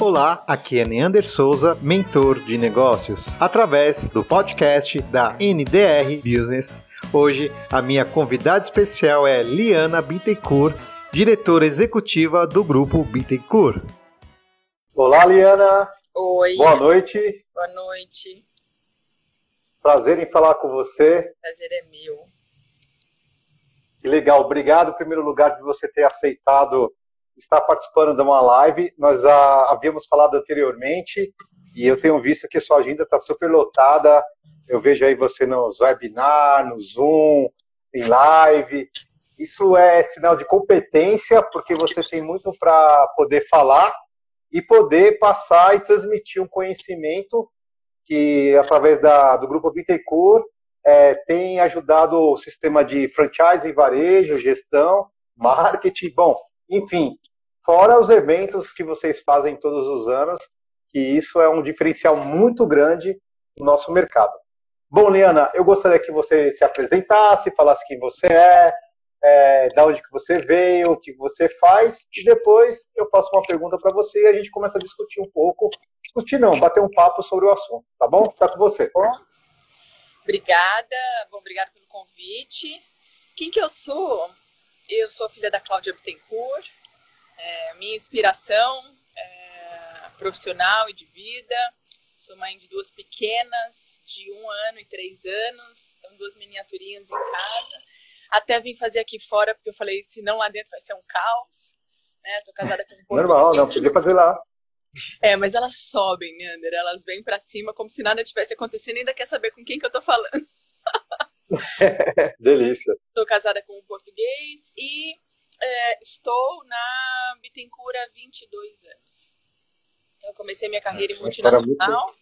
Olá, aqui é Neander Souza, mentor de negócios, através do podcast da NDR Business. Hoje, a minha convidada especial é Liana Bittencourt, diretora executiva do grupo Bittencourt. Olá, Liana. Oi. Boa noite. Boa noite. Prazer em falar com você. Prazer é meu. Que legal. Obrigado, em primeiro lugar, de você ter aceitado estar participando de uma live. Nós a, havíamos falado anteriormente e eu tenho visto que sua agenda está super lotada. Eu vejo aí você nos webinar, no Zoom, em live. Isso é sinal de competência, porque você tem muito para poder falar e poder passar e transmitir um conhecimento que, através da, do Grupo Bittencourt, é, tem ajudado o sistema de franchise, varejo, gestão, marketing. Bom, enfim, fora os eventos que vocês fazem todos os anos, que isso é um diferencial muito grande no nosso mercado. Bom, Liana, eu gostaria que você se apresentasse, falasse quem você é, é da onde que você veio, o que você faz, e depois eu faço uma pergunta para você e a gente começa a discutir um pouco, discutir não, bater um papo sobre o assunto, tá bom? Tá com você. Obrigada, bom, obrigada pelo convite. Quem que eu sou? Eu sou filha da Cláudia Bittencourt, é, minha inspiração é, profissional e de vida. Sou mãe de duas pequenas, de um ano e três anos, então duas miniaturinhas em casa. Até vim fazer aqui fora, porque eu falei, se não lá dentro vai ser um caos. Né? Sou casada com um Normal, não, podia fazer lá. É, mas elas sobem, Ander, elas vêm para cima como se nada tivesse acontecendo e ainda quer saber com quem que eu tô falando. Delícia. Sou casada com um português e é, estou na Bittencourt há 22 anos. Então, eu comecei minha carreira em multinacional.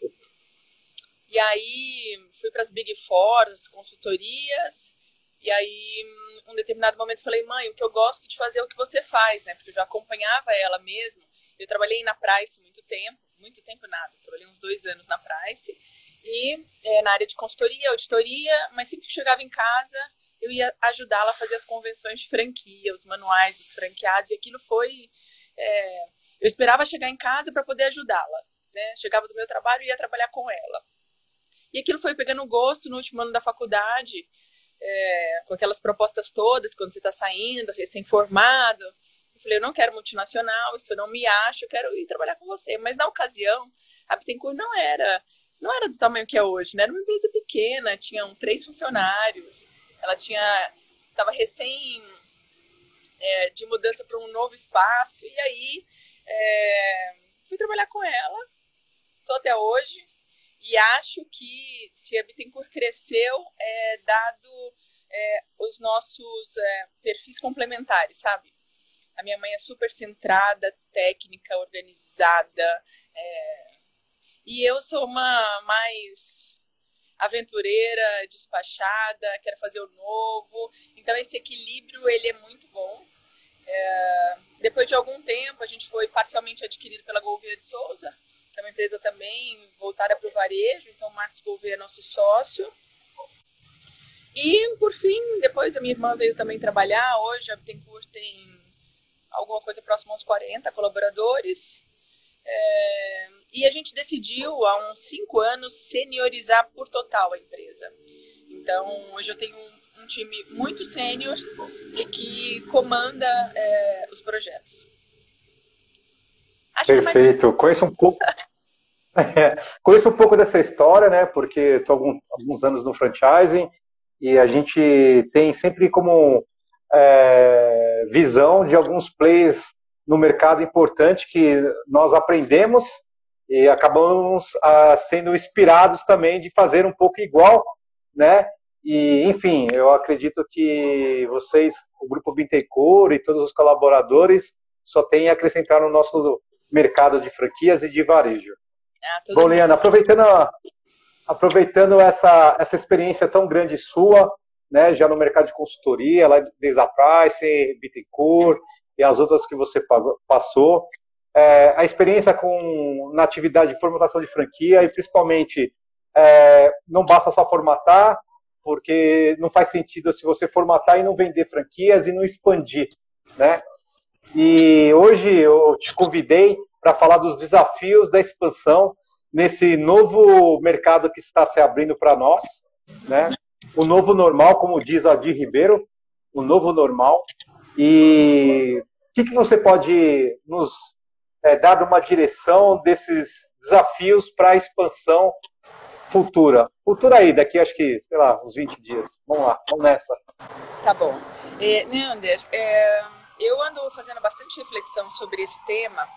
E aí fui para as Big Four, as consultorias. E aí, um determinado momento, falei, mãe, o que eu gosto de fazer é o que você faz, né? Porque eu já acompanhava ela mesmo. Eu trabalhei na Price muito tempo, muito tempo nada. Eu trabalhei uns dois anos na Price. E é, na área de consultoria, auditoria, mas sempre que chegava em casa, eu ia ajudá-la a fazer as convenções de franquia, os manuais dos franqueados, e aquilo foi. É, eu esperava chegar em casa para poder ajudá-la. Né? Chegava do meu trabalho e ia trabalhar com ela. E aquilo foi pegando gosto no último ano da faculdade, é, com aquelas propostas todas, quando você está saindo, recém-formado. Eu falei, eu não quero multinacional, isso eu não me acho, eu quero ir trabalhar com você. Mas na ocasião, a Bittencourt não era, não era do tamanho que é hoje, né? Era uma empresa pequena, tinham três funcionários. Ela tinha estava recém é, de mudança para um novo espaço e aí é, fui trabalhar com ela, estou até hoje e acho que se a Bittencourt cresceu é dado é, os nossos é, perfis complementares, sabe? A minha mãe é super centrada, técnica, organizada, é, e eu sou uma mais aventureira, despachada, quero fazer o novo. Então esse equilíbrio ele é muito bom. É, depois de algum tempo a gente foi parcialmente adquirido pela Gouveia de Souza, que é uma empresa também voltada para o varejo. Então Marcos Gouveia é nosso sócio. E por fim, depois a minha irmã veio também trabalhar. Hoje a Bittencourt tem alguma coisa próxima aos 40 colaboradores. É, e a gente decidiu, há uns cinco anos, seniorizar por total a empresa. Então, hoje eu tenho um, um time muito sênior e que comanda é, os projetos. Acho é Perfeito. Mais... Conheço um pouco. Conheço um pouco dessa história, né? Porque estou alguns, alguns anos no franchising e a gente tem sempre como é, visão de alguns plays no mercado importante que nós aprendemos e acabamos ah, sendo inspirados também de fazer um pouco igual, né? E, enfim, eu acredito que vocês, o Grupo Bintecor e todos os colaboradores, só têm a acrescentar no nosso mercado de franquias e de varejo. Ah, Bom, Liana, aproveitando, aproveitando essa, essa experiência tão grande sua, né, já no mercado de consultoria, lá desde a Price, Bittencourt, e as outras que você passou. É, a experiência com, na atividade de formatação de franquia e principalmente é, não basta só formatar, porque não faz sentido se você formatar e não vender franquias e não expandir, né? E hoje eu te convidei para falar dos desafios da expansão nesse novo mercado que está se abrindo para nós, né? O novo normal, como diz Adir Ribeiro, o novo normal. E o que, que você pode nos é, dar uma direção desses desafios para a expansão futura? Futura aí, daqui acho que, sei lá, uns 20 dias. Vamos lá, vamos nessa. Tá bom. É, Neander, é, eu ando fazendo bastante reflexão sobre esse tema,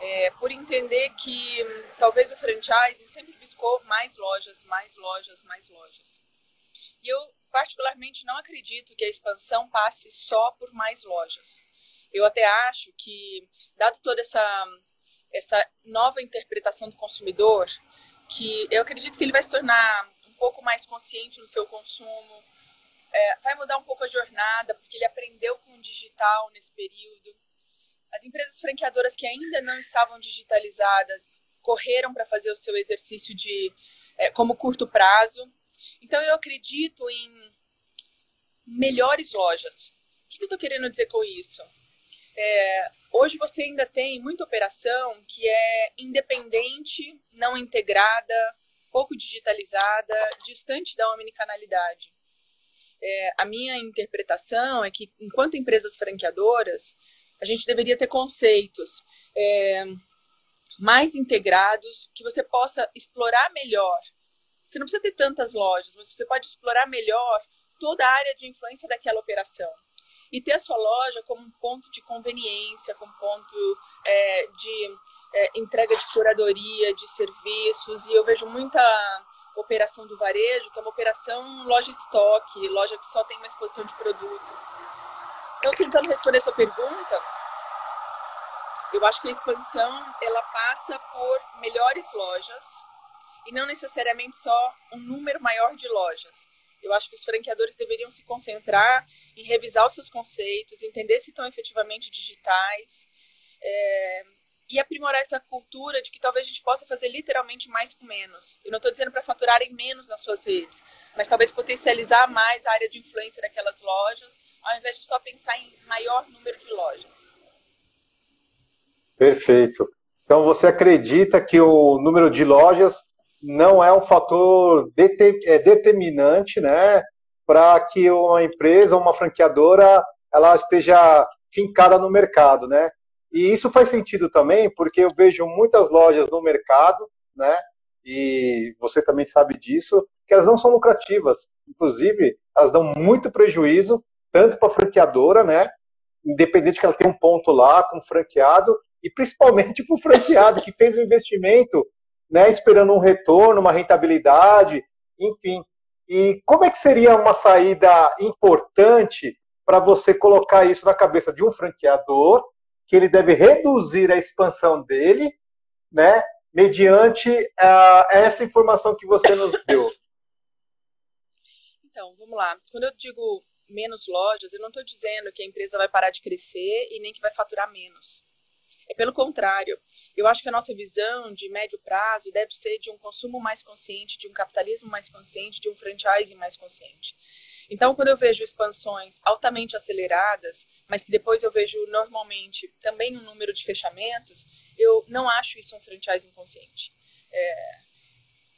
é, por entender que hum, talvez o franchise sempre buscou mais lojas, mais lojas, mais lojas. E eu, particularmente, não acredito que a expansão passe só por mais lojas. Eu até acho que, dado toda essa, essa nova interpretação do consumidor, que eu acredito que ele vai se tornar um pouco mais consciente no seu consumo, é, vai mudar um pouco a jornada, porque ele aprendeu com o digital nesse período. As empresas franqueadoras que ainda não estavam digitalizadas correram para fazer o seu exercício de é, como curto prazo. Então eu acredito em melhores lojas. O que eu estou querendo dizer com isso? É, hoje você ainda tem muita operação que é independente, não integrada, pouco digitalizada, distante da omnicanalidade. É, a minha interpretação é que, enquanto empresas franqueadoras, a gente deveria ter conceitos é, mais integrados, que você possa explorar melhor. Você não precisa ter tantas lojas, mas você pode explorar melhor toda a área de influência daquela operação. E ter a sua loja como um ponto de conveniência, como ponto é, de é, entrega de curadoria, de serviços. E eu vejo muita operação do varejo, que é uma operação loja estoque, loja que só tem uma exposição de produto. Então, tentando responder sua pergunta, eu acho que a expansão ela passa por melhores lojas e não necessariamente só um número maior de lojas. Eu acho que os franqueadores deveriam se concentrar em revisar os seus conceitos, entender se estão efetivamente digitais, é, e aprimorar essa cultura de que talvez a gente possa fazer literalmente mais com menos. Eu não estou dizendo para faturarem menos nas suas redes, mas talvez potencializar mais a área de influência daquelas lojas, ao invés de só pensar em maior número de lojas. Perfeito. Então você acredita que o número de lojas não é um fator é, determinante, né, para que uma empresa, uma franqueadora, ela esteja fincada no mercado, né? E isso faz sentido também, porque eu vejo muitas lojas no mercado, né? E você também sabe disso, que elas não são lucrativas. Inclusive, elas dão muito prejuízo, tanto para a franqueadora, né? Independente que ela tenha um ponto lá com o franqueado, e principalmente para o franqueado que fez o investimento, né? Esperando um retorno, uma rentabilidade, enfim. E como é que seria uma saída importante para você colocar isso na cabeça de um franqueador que ele deve reduzir a expansão dele, né, mediante uh, essa informação que você nos deu. Então, vamos lá. Quando eu digo menos lojas, eu não estou dizendo que a empresa vai parar de crescer e nem que vai faturar menos. É pelo contrário. Eu acho que a nossa visão de médio prazo deve ser de um consumo mais consciente, de um capitalismo mais consciente, de um franchising mais consciente. Então, quando eu vejo expansões altamente aceleradas, mas que depois eu vejo normalmente também um número de fechamentos, eu não acho isso um franchising consciente. É,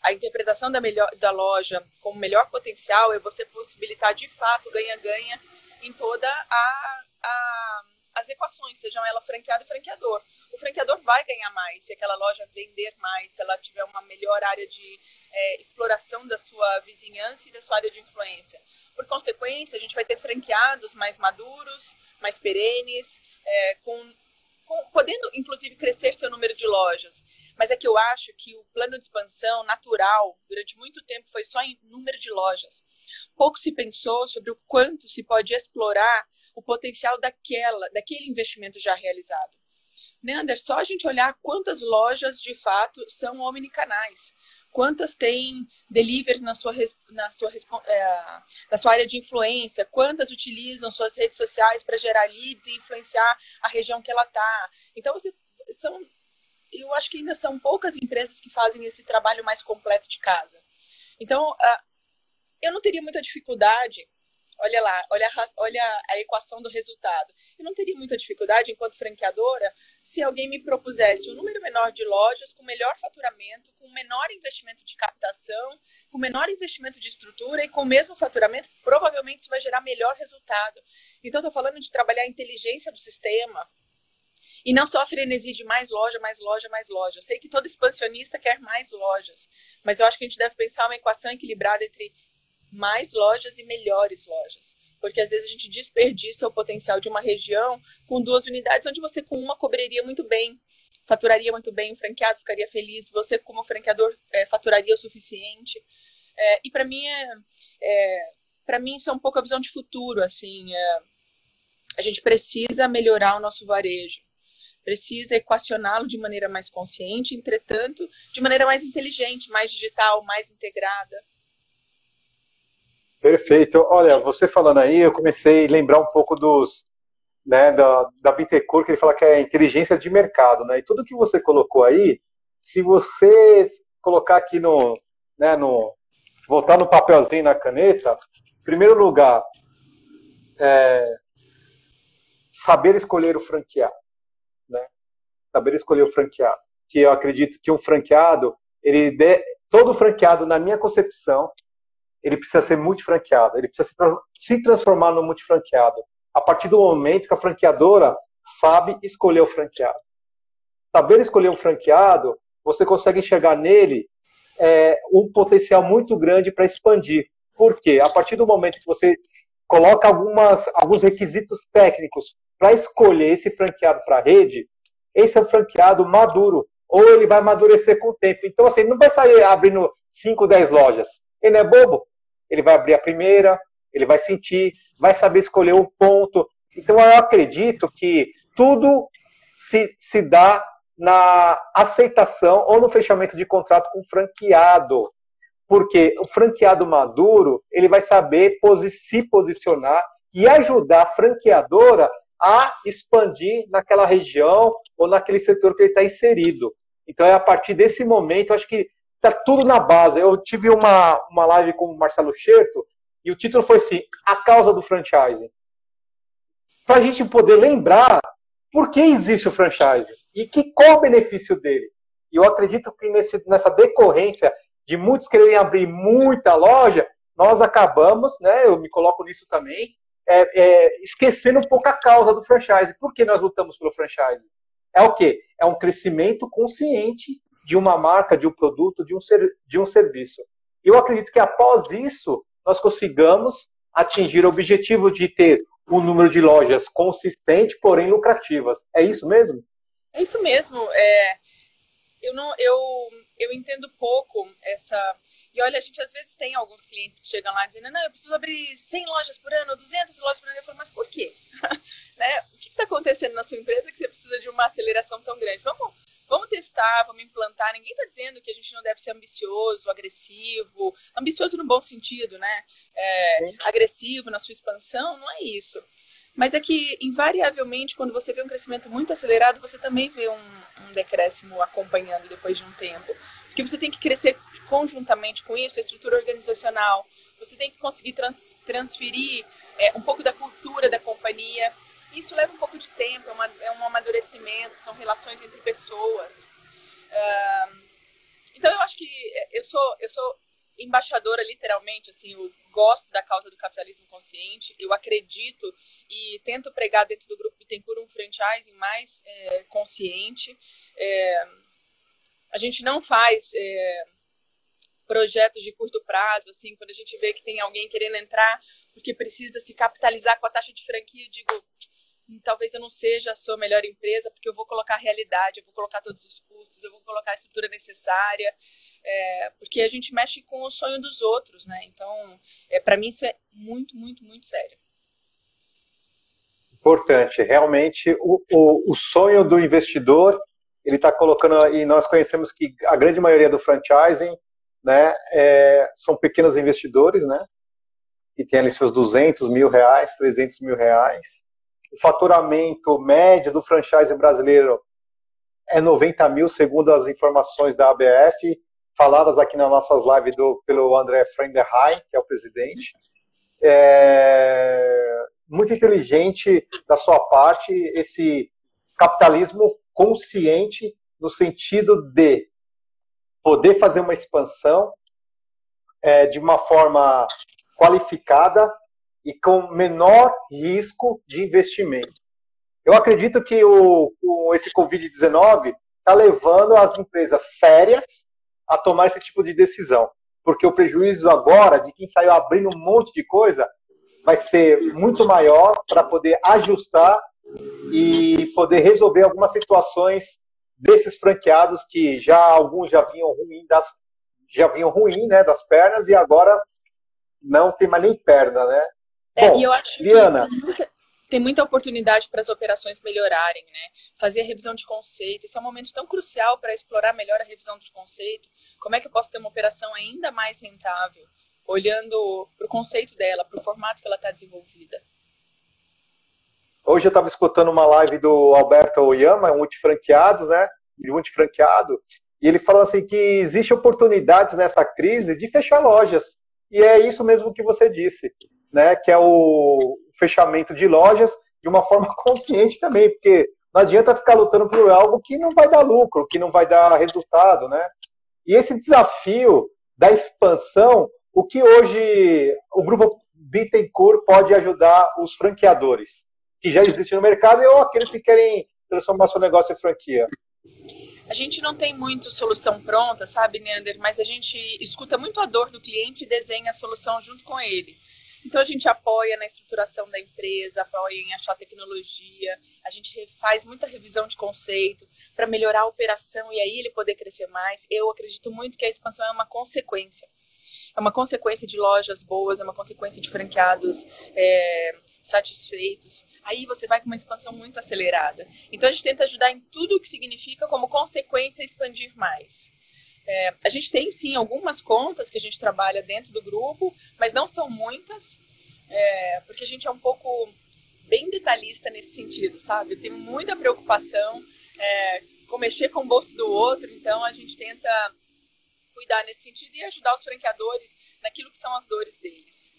a interpretação da, melhor, da loja como melhor potencial é você possibilitar de fato ganha-ganha em toda a, a as equações, sejam ela franqueado e franqueador. O franqueador vai ganhar mais se aquela loja vender mais, se ela tiver uma melhor área de é, exploração da sua vizinhança e da sua área de influência. Por consequência, a gente vai ter franqueados mais maduros, mais perenes, é, com, com, podendo inclusive crescer seu número de lojas. Mas é que eu acho que o plano de expansão natural, durante muito tempo, foi só em número de lojas. Pouco se pensou sobre o quanto se pode explorar o potencial daquela, daquele investimento já realizado. Neander, só a gente olhar quantas lojas de fato são omnicanais quantas têm delivery na sua, na sua, é, na sua área de influência, quantas utilizam suas redes sociais para gerar leads e influenciar a região que ela está. Então, você, são, eu acho que ainda são poucas empresas que fazem esse trabalho mais completo de casa. Então, uh, eu não teria muita dificuldade olha lá, olha a, olha a equação do resultado. Eu não teria muita dificuldade, enquanto franqueadora, se alguém me propusesse um número menor de lojas, com melhor faturamento, com menor investimento de captação, com menor investimento de estrutura e com o mesmo faturamento, provavelmente isso vai gerar melhor resultado. Então, estou falando de trabalhar a inteligência do sistema, e não só a frenesi de mais loja, mais loja, mais loja. Eu sei que todo expansionista quer mais lojas, mas eu acho que a gente deve pensar uma equação equilibrada entre mais lojas e melhores lojas. Porque às vezes a gente desperdiça o potencial de uma região com duas unidades, onde você com uma cobriria muito bem, faturaria muito bem, o franqueado ficaria feliz, você como franqueador é, faturaria o suficiente. É, e para mim é, é para mim isso é um pouco a visão de futuro, assim, é, a gente precisa melhorar o nosso varejo precisa equacioná-lo de maneira mais consciente, entretanto, de maneira mais inteligente, mais digital, mais integrada. Perfeito. Olha, você falando aí, eu comecei a lembrar um pouco dos, né, da, da Bittencourt, que ele fala que é inteligência de mercado, né? E tudo que você colocou aí, se você colocar aqui no, né, no, voltar no papelzinho na caneta, em primeiro lugar, é, saber escolher o franqueado, né? Saber escolher o franqueado, que eu acredito que um franqueado, ele de, todo franqueado, na minha concepção, ele precisa ser multifranqueado, ele precisa se transformar no multifranqueado. A partir do momento que a franqueadora sabe escolher o franqueado. Saber escolher um franqueado, você consegue enxergar nele é, um potencial muito grande para expandir. Por quê? A partir do momento que você coloca algumas, alguns requisitos técnicos para escolher esse franqueado para a rede, esse é um franqueado maduro, ou ele vai amadurecer com o tempo. Então, assim, não vai sair abrindo 5, 10 lojas. Ele é bobo. Ele vai abrir a primeira, ele vai sentir, vai saber escolher um ponto. Então, eu acredito que tudo se, se dá na aceitação ou no fechamento de contrato com o franqueado. Porque o franqueado maduro, ele vai saber posi se posicionar e ajudar a franqueadora a expandir naquela região ou naquele setor que ele está inserido. Então, é a partir desse momento, acho que está tudo na base. Eu tive uma, uma live com o Marcelo Scherto e o título foi assim: A causa do franchising. Para a gente poder lembrar por que existe o franchising e que, qual o benefício dele. E eu acredito que nesse, nessa decorrência de muitos quererem abrir muita loja, nós acabamos, né, eu me coloco nisso também, é, é, esquecendo um pouco a causa do franchise. Por que nós lutamos pelo franchise? É o quê? É um crescimento consciente de uma marca, de um produto, de um, ser, de um serviço. Eu acredito que após isso, nós consigamos atingir o objetivo de ter um número de lojas consistente, porém lucrativas. É isso mesmo? É isso mesmo. É, eu, não, eu, eu entendo pouco essa. E olha, a gente às vezes tem alguns clientes que chegam lá dizendo: não, eu preciso abrir 100 lojas por ano, 200 lojas por ano. Eu falo, mas por quê? né? O que está acontecendo na sua empresa que você precisa de uma aceleração tão grande? Vamos Vamos testar, vamos implantar. Ninguém está dizendo que a gente não deve ser ambicioso, agressivo, ambicioso no bom sentido, né? É, agressivo na sua expansão, não é isso. Mas é que, invariavelmente, quando você vê um crescimento muito acelerado, você também vê um, um decréscimo acompanhando depois de um tempo. Porque você tem que crescer conjuntamente com isso, a estrutura organizacional. Você tem que conseguir trans, transferir é, um pouco da cultura da companhia isso leva um pouco de tempo, é, uma, é um amadurecimento, são relações entre pessoas. Uh, então eu acho que eu sou, eu sou embaixadora, literalmente, assim, eu gosto da causa do capitalismo consciente, eu acredito e tento pregar dentro do grupo Bittencourt um franchising mais é, consciente. É, a gente não faz é, projetos de curto prazo, assim, quando a gente vê que tem alguém querendo entrar porque precisa se capitalizar com a taxa de franquia, eu digo, talvez eu não seja a sua melhor empresa, porque eu vou colocar a realidade, eu vou colocar todos os custos, eu vou colocar a estrutura necessária, é, porque a gente mexe com o sonho dos outros, né? Então, é, para mim isso é muito, muito, muito sério. Importante, realmente o, o, o sonho do investidor, ele está colocando, e nós conhecemos que a grande maioria do franchising, né, é, são pequenos investidores, né, que tem ali seus 200 mil reais, 300 mil reais, o faturamento médio do franchise brasileiro é 90 mil, segundo as informações da ABF, faladas aqui nas nossas lives do, pelo André Frenderheim, que é o presidente. É, muito inteligente da sua parte esse capitalismo consciente no sentido de poder fazer uma expansão é, de uma forma qualificada e com menor risco de investimento. Eu acredito que o, o esse Covid-19 está levando as empresas sérias a tomar esse tipo de decisão. Porque o prejuízo agora de quem saiu abrindo um monte de coisa vai ser muito maior para poder ajustar e poder resolver algumas situações desses franqueados que já alguns já vinham ruim das já vinham ruim, né, das pernas e agora não tem mais nem perna, né? É, Bom, e eu acho que tem muita oportunidade para as operações melhorarem, né? Fazer a revisão de conceito, esse é um momento tão crucial para explorar melhor a revisão de conceito. Como é que eu posso ter uma operação ainda mais rentável, olhando para o conceito dela, para o formato que ela está desenvolvida? Hoje eu estava escutando uma live do Alberto Oyama, um multifranqueados, né? Multifranqueado, e ele falou assim que existe oportunidades nessa crise de fechar lojas. E é isso mesmo que você disse né, que é o fechamento de lojas de uma forma consciente também, porque não adianta ficar lutando por algo que não vai dar lucro, que não vai dar resultado, né? E esse desafio da expansão, o que hoje o grupo Bittencourt pode ajudar os franqueadores que já existem no mercado ou aqueles que querem transformar seu negócio em franquia? A gente não tem muito solução pronta, sabe, Neander? Mas a gente escuta muito a dor do cliente e desenha a solução junto com ele. Então a gente apoia na estruturação da empresa, apoia em achar tecnologia, a gente faz muita revisão de conceito para melhorar a operação e aí ele poder crescer mais. Eu acredito muito que a expansão é uma consequência. É uma consequência de lojas boas, é uma consequência de franqueados é, satisfeitos. Aí você vai com uma expansão muito acelerada. Então a gente tenta ajudar em tudo o que significa como consequência expandir mais. É, a gente tem sim algumas contas que a gente trabalha dentro do grupo, mas não são muitas, é, porque a gente é um pouco bem detalhista nesse sentido, sabe? Eu tenho muita preocupação é, com mexer com o bolso do outro, então a gente tenta cuidar nesse sentido e ajudar os franqueadores naquilo que são as dores deles.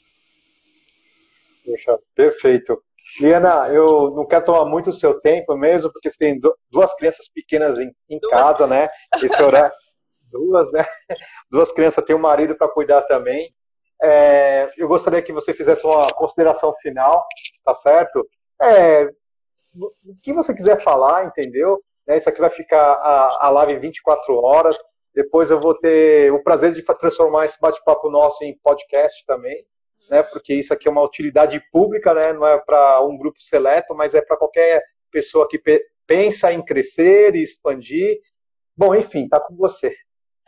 Poxa, perfeito. Liana, eu não quero tomar muito o seu tempo mesmo, porque você tem duas crianças pequenas em, em casa, né? Esse horário, duas, né? Duas crianças, tem um marido para cuidar também. É, eu gostaria que você fizesse uma consideração final, tá certo? É, o que você quiser falar, entendeu? É, isso aqui vai ficar a, a live 24 horas. Depois eu vou ter o prazer de transformar esse bate-papo nosso em podcast também, né? Porque isso aqui é uma utilidade pública, né? Não é para um grupo seleto, mas é para qualquer pessoa que pensa em crescer e expandir. Bom, enfim, tá com você.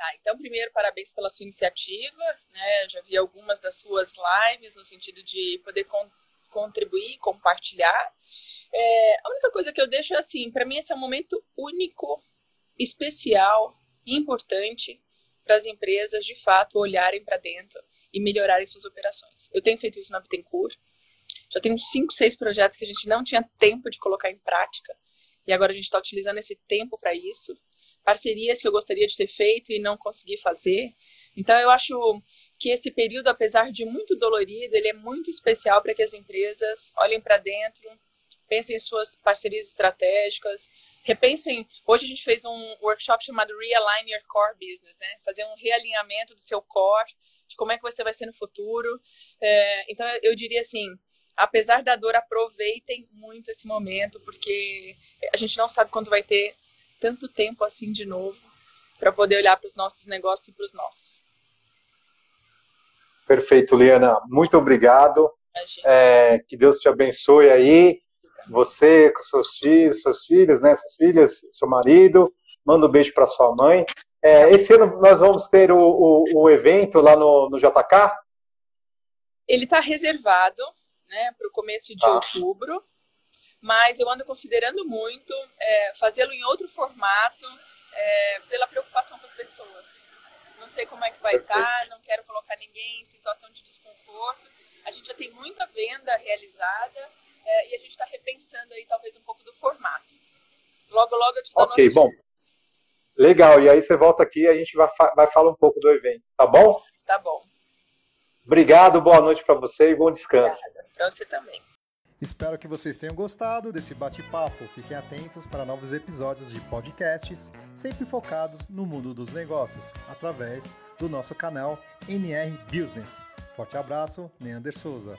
Tá, então, primeiro, parabéns pela sua iniciativa, né? Já vi algumas das suas lives no sentido de poder con contribuir, compartilhar. É, a única coisa que eu deixo é assim, para mim esse é um momento único, especial, importante para as empresas de fato olharem para dentro e melhorarem suas operações. Eu tenho feito isso na Bittencourt. Já tenho 5, 6 projetos que a gente não tinha tempo de colocar em prática e agora a gente está utilizando esse tempo para isso parcerias que eu gostaria de ter feito e não consegui fazer. Então eu acho que esse período, apesar de muito dolorido, ele é muito especial para que as empresas olhem para dentro, pensem em suas parcerias estratégicas, repensem. Hoje a gente fez um workshop chamado Realign Your Core Business, né? Fazer um realinhamento do seu core, de como é que você vai ser no futuro. É, então eu diria assim, apesar da dor, aproveitem muito esse momento, porque a gente não sabe quando vai ter tanto tempo assim de novo para poder olhar para os nossos negócios e para os nossos. Perfeito, Liana. Muito obrigado. É, que Deus te abençoe aí. Você, com seus filhos, seus filhos, né, suas filhas, seu marido. Manda um beijo para sua mãe. É, esse ano nós vamos ter o, o, o evento lá no, no JK? Ele está reservado né, para o começo de ah. outubro mas eu ando considerando muito é, fazê-lo em outro formato é, pela preocupação com as pessoas. Não sei como é que vai estar, tá, não quero colocar ninguém em situação de desconforto. A gente já tem muita venda realizada é, e a gente está repensando aí talvez um pouco do formato. Logo, logo eu te dou Ok, bom. Legal, e aí você volta aqui e a gente vai, vai falar um pouco do evento, tá bom? Tá bom. Obrigado, boa noite para você e bom descanso. Para você também. Espero que vocês tenham gostado desse bate-papo. Fiquem atentos para novos episódios de podcasts, sempre focados no mundo dos negócios, através do nosso canal NR Business. Forte abraço, Neander Souza.